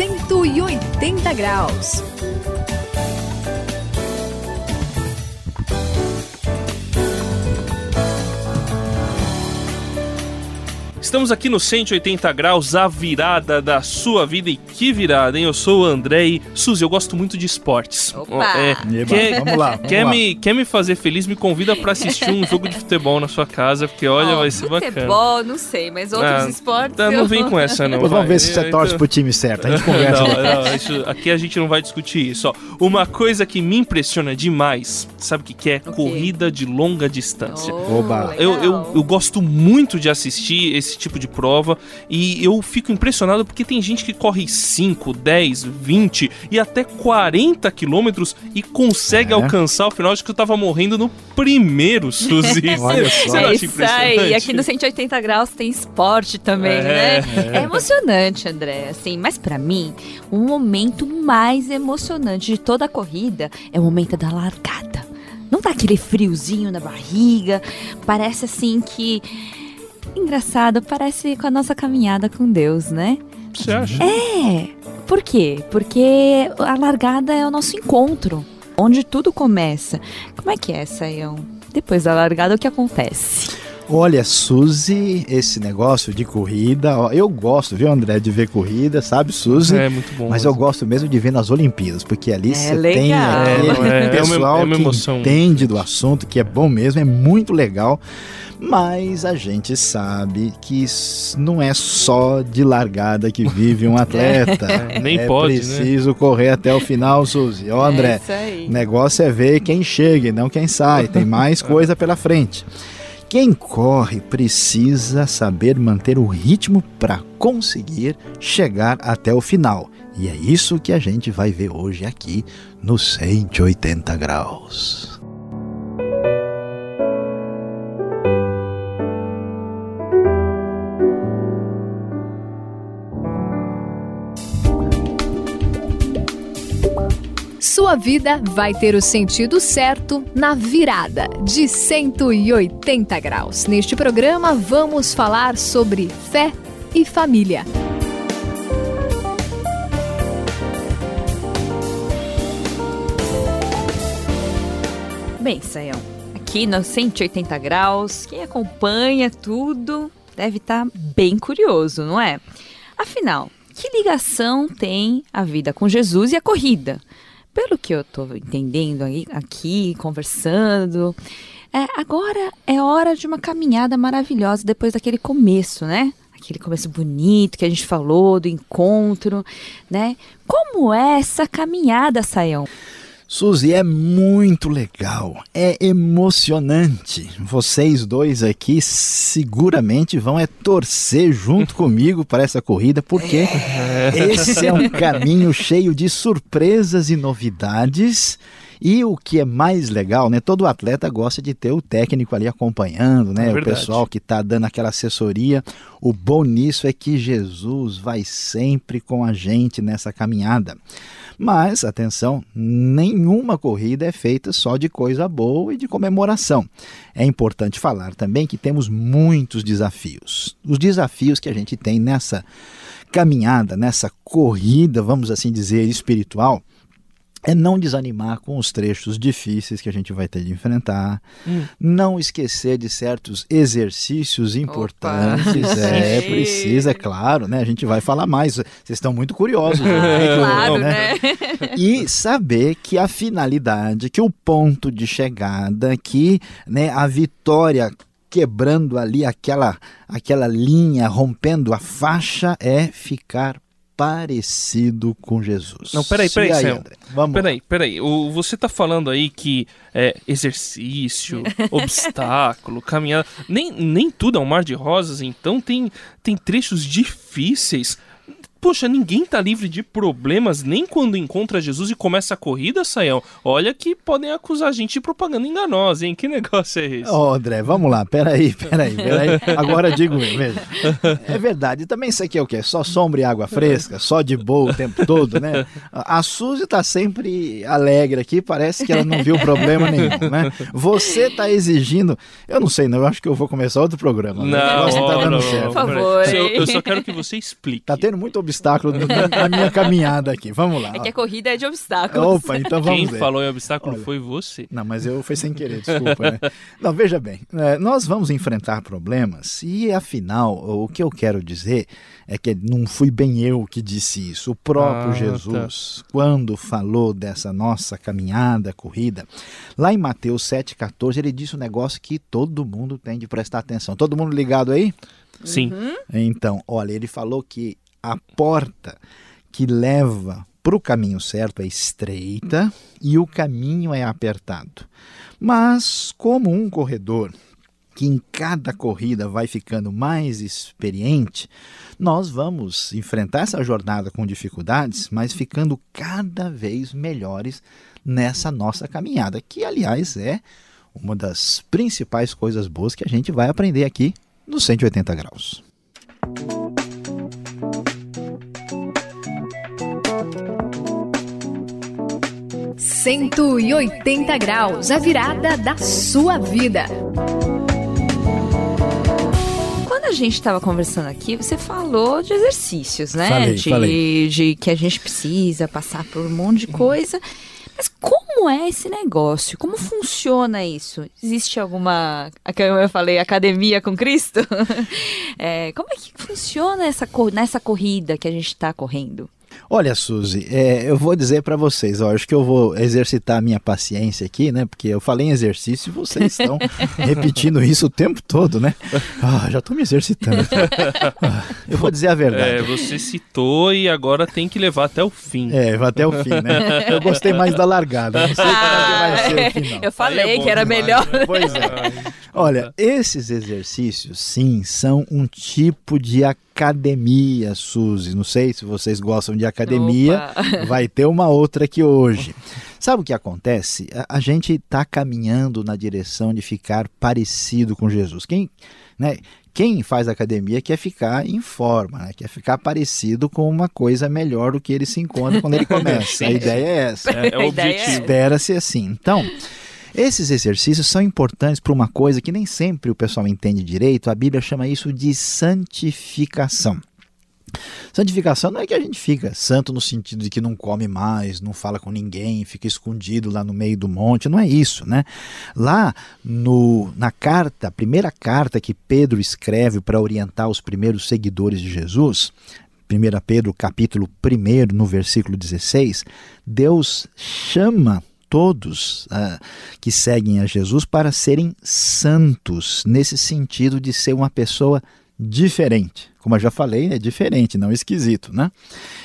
180 graus. Estamos aqui no 180 graus, a virada da sua vida. E que virada, hein? Eu sou o André e Suzy, eu gosto muito de esportes. Opa! É, Eba, quer, vamos lá, vamos quer, lá. Me, quer me fazer feliz? Me convida pra assistir um jogo de futebol na sua casa, porque olha, Ó, vai ser bacana. Futebol, não sei, mas outros Ah, esportes. Tá, não vem com essa, não. Vamos ver se você Eu- torce pro time certo. A gente conversa. Não, não, isso- aqui a gente não vai discutir isso. Ó, uma coisa que me impressiona demais, sabe o que, que é? quê? Corrida de longa distância. Oh, Oba. Eu, eu, eu gosto muito de assistir esse tipo de prova e eu fico impressionado porque tem gente que corre 5, 10, 20 e até 40 quilômetros e consegue É. alcançar o final. Acho que eu tava morrendo no primeiro, Suzy. Olha só. Você não É isso aí. impressionante? Aqui no 180 graus tem esporte também, É, né? É. emocionante, André. Assim, mas pra mim, o momento mais emocionante de toda a corrida é o momento da largada. Não dá aquele friozinho na barriga. Parece assim que. Engraçado, parece com a nossa caminhada com Deus, né? Você acha? É. Por quê? Porque a largada é o nosso encontro, onde tudo começa. Como é que é, Saião? Depois da largada, o que acontece? Olha, Suzy, esse negócio de corrida, ó, eu gosto, viu, André, de ver corrida, sabe, Suzy? É muito bom. Mas eu gosto mesmo de ver nas Olimpíadas, porque ali É você legal. tem aquele É, é uma- pessoal é uma que emoção. entende do assunto, que é bom mesmo, é muito legal. Mas a gente sabe que não é só de largada que vive um atleta. É, nem é pode, né? preciso correr até o final, Suzy. Ó, André, É isso aí. o negócio é ver quem chega e não quem sai. Tem mais coisa pela frente. Quem corre precisa saber manter o ritmo para conseguir chegar até o final. E é isso que a gente vai ver hoje aqui no 180 graus. Sua vida vai ter o sentido certo na virada de 180 graus. Neste programa, vamos falar sobre fé e família. Bem, Saião, aqui no 180 graus, quem acompanha tudo deve estar bem curioso, não é? Afinal, que ligação tem a vida com Jesus e a corrida? Pelo que eu estou entendendo aí, aqui, conversando, é, agora é hora de uma caminhada maravilhosa depois daquele começo, né? Aquele começo bonito que a gente falou, do encontro, né? Como é essa caminhada, Saião? Suzy, é muito legal, é emocionante. Vocês dois aqui seguramente vão é torcer junto comigo para essa corrida, porque esse é um caminho cheio de surpresas e novidades. E o que é mais legal, né? Todo atleta gosta de ter o técnico ali acompanhando, né? É o pessoal que está dando aquela assessoria. O bom nisso é que Jesus vai sempre com a gente nessa caminhada. Mas, atenção, nenhuma corrida é feita só de coisa boa e de comemoração. É importante falar também que temos muitos desafios. Os desafios que a gente tem nessa caminhada, nessa corrida, vamos assim dizer, espiritual, é não desanimar com os trechos difíceis que a gente vai ter de enfrentar, Hum. não esquecer de certos exercícios importantes. É, Sim. precisa, é claro, né? A gente vai falar mais. Vocês estão muito curiosos. Né? claro, Né? né? E saber que a finalidade, que o ponto de chegada, que né, a vitória quebrando ali aquela, aquela linha, rompendo a faixa, é ficar parecido com Jesus. Não, peraí, peraí, aí. André? Vamos. Peraí, peraí. O, você tá falando aí que é, exercício, obstáculo, caminhada. Nem, nem tudo é um mar de rosas, então tem, tem trechos difíceis. Poxa, ninguém tá livre de problemas nem quando encontra Jesus e começa a corrida, Saião. Olha que podem acusar a gente de propaganda enganosa, hein? Que negócio é esse? Ô, André, vamos lá, peraí, peraí, peraí. Agora digo eu, veja. É verdade, também isso aqui é o quê? Só sombra e água fresca, só de boa o tempo todo, né? A Suzy tá sempre alegre aqui, parece que ela não viu problema nenhum, né? Você tá exigindo, eu não sei não, eu acho que eu vou começar outro programa. né? Não, negócio não tá dando não, certo. Por favor, Eu, eu só quero que você explique. Tá tendo muito obstáculo na, na minha caminhada aqui. Vamos lá. É que a corrida é de obstáculos. Opa, então vamos Quem ver. falou em obstáculo Olha. foi você. Não, mas eu foi sem querer, desculpa. Né? Não, veja bem, é, nós vamos enfrentar problemas e, afinal, o que eu quero dizer é que não fui bem eu que disse isso. O próprio Ah, Jesus, quando falou dessa nossa caminhada, corrida, lá em Mateus 7,14, ele disse um negócio que todo mundo tem de prestar atenção. Todo mundo ligado aí? Sim. Então, olha, ele falou que a porta que leva para o caminho certo é estreita e o caminho é apertado. Mas, como um corredor que em cada corrida vai ficando mais experiente, nós vamos enfrentar essa jornada com dificuldades, mas ficando cada vez melhores nessa nossa caminhada, que, aliás, é uma das principais coisas boas que a gente vai aprender aqui no 180 graus. Cento e oitenta graus, a virada da sua vida. Quando a gente estava conversando aqui, você falou de exercícios, né? Falei, de, falei. de que a gente precisa passar por um monte de coisa. Mas como é esse negócio? Como funciona isso? Existe alguma, como eu falei, academia com Cristo? É, como é que funciona essa, cor- nessa corrida que a gente está correndo? Olha, Suzy, é, eu vou dizer para vocês, ó, acho que eu vou exercitar a minha paciência aqui, né? Porque eu falei em exercício e vocês estão repetindo isso o tempo todo, né? Ah, já estou me exercitando. Ah, eu vou dizer a É, verdade. você citou e agora tem que levar até o fim. É, até o fim, né? Eu gostei mais da largada, não sei é que vai ser o final. Ah, eu falei é que era demais, melhor. né? Pois é. Olha, esses exercícios, sim, são um tipo de academia, Suzy. Não sei se vocês gostam de academia, Opa. vai ter uma outra aqui hoje. Sabe o que acontece? A, a gente está caminhando na direção de ficar parecido com Jesus. Quem, né, quem faz academia quer ficar em forma, né, quer ficar parecido com uma coisa melhor do que ele se encontra quando ele começa. a ideia é essa. É, é o é objetivo. Espera-se assim. Então, esses exercícios são importantes para uma coisa que nem sempre o pessoal entende direito. A Bíblia chama isso de santificação. Santificação não é que a gente fica santo no sentido de que não come mais, não fala com ninguém, fica escondido lá no meio do monte, não é isso, né? Lá no, na carta, a primeira carta que Pedro escreve para orientar os primeiros seguidores de Jesus, 1 Pedro capítulo 1, no versículo 16, Deus chama todos ah, que seguem a Jesus para serem santos, nesse sentido de ser uma pessoa diferente. Como eu já falei, é diferente, não esquisito, né?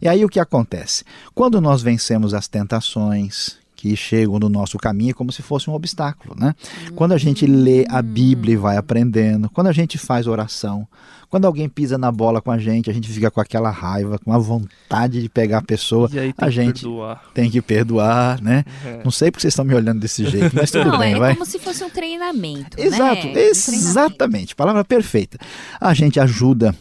E aí o que acontece? Quando nós vencemos as tentações que chegam no nosso caminho, é como se fosse um obstáculo, né? Quando a gente lê a Bíblia e vai aprendendo, quando a gente faz oração, quando alguém pisa na bola com a gente, a gente fica com aquela raiva, com a vontade de pegar a pessoa, E aí tem a que gente perdoar. tem que perdoar, né? É. Não sei porque vocês estão me olhando desse jeito, mas tudo Não, bem, é vai. como se fosse um treinamento. Exato, né? Um exatamente, palavra perfeita. A gente ajuda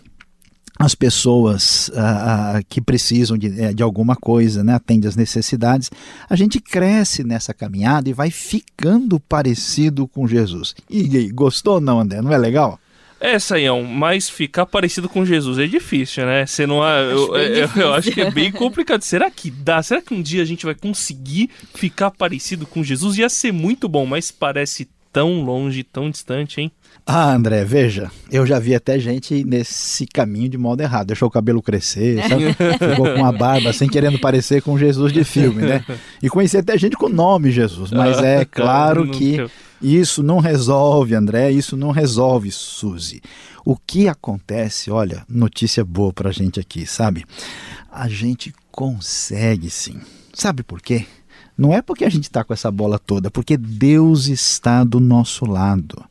as pessoas ah, ah, que precisam de, eh, de alguma coisa, né? atende às necessidades, a gente cresce nessa caminhada e vai ficando parecido com Jesus. E aí, gostou ou não, André? Não é legal? É, Saião, mas ficar parecido com Jesus é difícil, né? Você não é, eu, bem eu- eu difícil. acho que é bem complicado. Será que dá? Será que um dia a gente vai conseguir ficar parecido com Jesus? Ia ser muito bom, mas parece tão longe, tão distante, hein? Ah, André, veja, eu já vi até gente nesse caminho de modo errado. Deixou o cabelo crescer, sabe? ficou com a barba assim, querendo parecer com Jesus de filme, né? E conheci até gente com o nome Jesus, mas é claro que isso não resolve, André, isso não resolve, Suzy. O que acontece, olha, notícia boa pra gente aqui, sabe? A gente consegue sim. Sabe por quê? Não é porque a gente está com essa bola toda, é porque Deus está do nosso lado.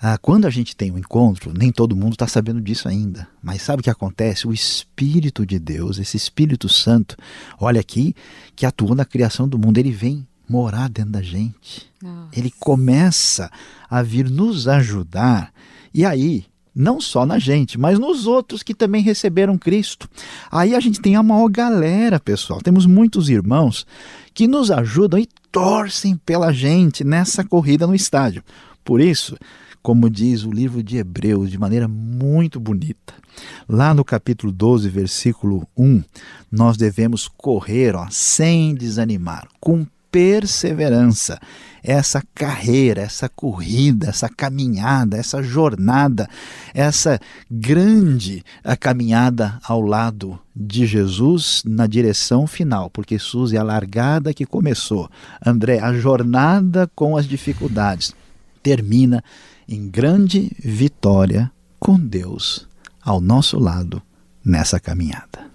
Ah, quando a gente tem um encontro, nem todo mundo está sabendo disso ainda. Mas sabe o que acontece? O Espírito de Deus, esse Espírito Santo, olha aqui, que atua na criação do mundo, ele vem morar dentro da gente. Nossa. Ele começa a vir nos ajudar. E aí, não só na gente, mas nos outros que também receberam Cristo. Aí a gente tem a maior galera, pessoal. Temos muitos irmãos que nos ajudam e torcem pela gente nessa corrida no estádio. Por isso, como diz o livro de Hebreus, de maneira muito bonita. Lá no capítulo 12, versículo 1, nós devemos correr ó, sem desanimar, com perseverança, essa carreira, essa corrida, essa caminhada, essa jornada, essa grande caminhada ao lado de Jesus na direção final, porque Jesus é a largada que começou. André, a jornada com as dificuldades termina em grande vitória com Deus ao nosso lado nessa caminhada.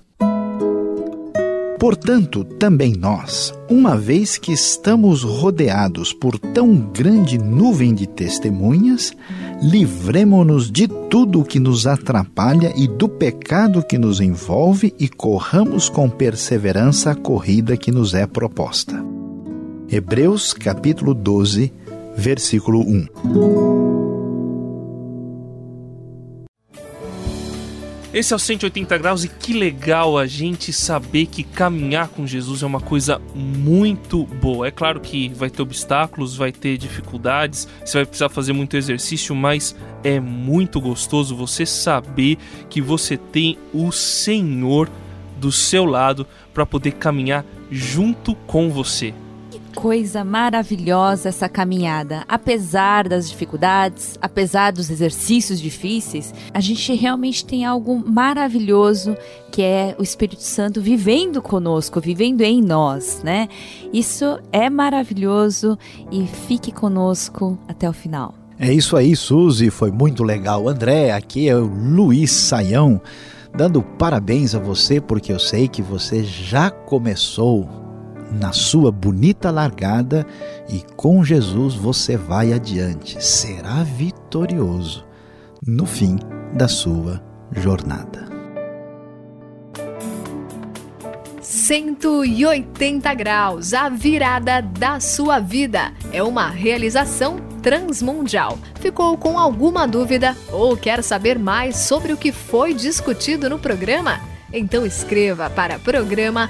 Portanto, também nós, uma vez que estamos rodeados por tão grande nuvem de testemunhas, livremo-nos de tudo o que nos atrapalha e do pecado que nos envolve e corramos com perseverança a corrida que nos é proposta. Hebreus capítulo 12, versículo 1. Esse é o 180 graus e que legal a gente saber que caminhar com Jesus é uma coisa muito boa. É claro que vai ter obstáculos, vai ter dificuldades, você vai precisar fazer muito exercício, mas é muito gostoso você saber que você tem o Senhor do seu lado para poder caminhar junto com você coisa maravilhosa essa caminhada. Apesar das dificuldades, apesar dos exercícios difíceis, a gente realmente tem algo maravilhoso que é o Espírito Santo vivendo conosco, vivendo em nós, né? Isso é maravilhoso e fique conosco até o final. É isso aí, Suzy, foi muito legal. André, aqui é o Luiz Saião, dando parabéns a você porque eu sei que você já começou na sua bonita largada e com Jesus você vai adiante, será vitorioso no fim da sua jornada. 180 graus, a virada da sua vida. É uma realização transmundial. Ficou com alguma dúvida ou quer saber mais sobre o que foi discutido no programa? Então escreva para programa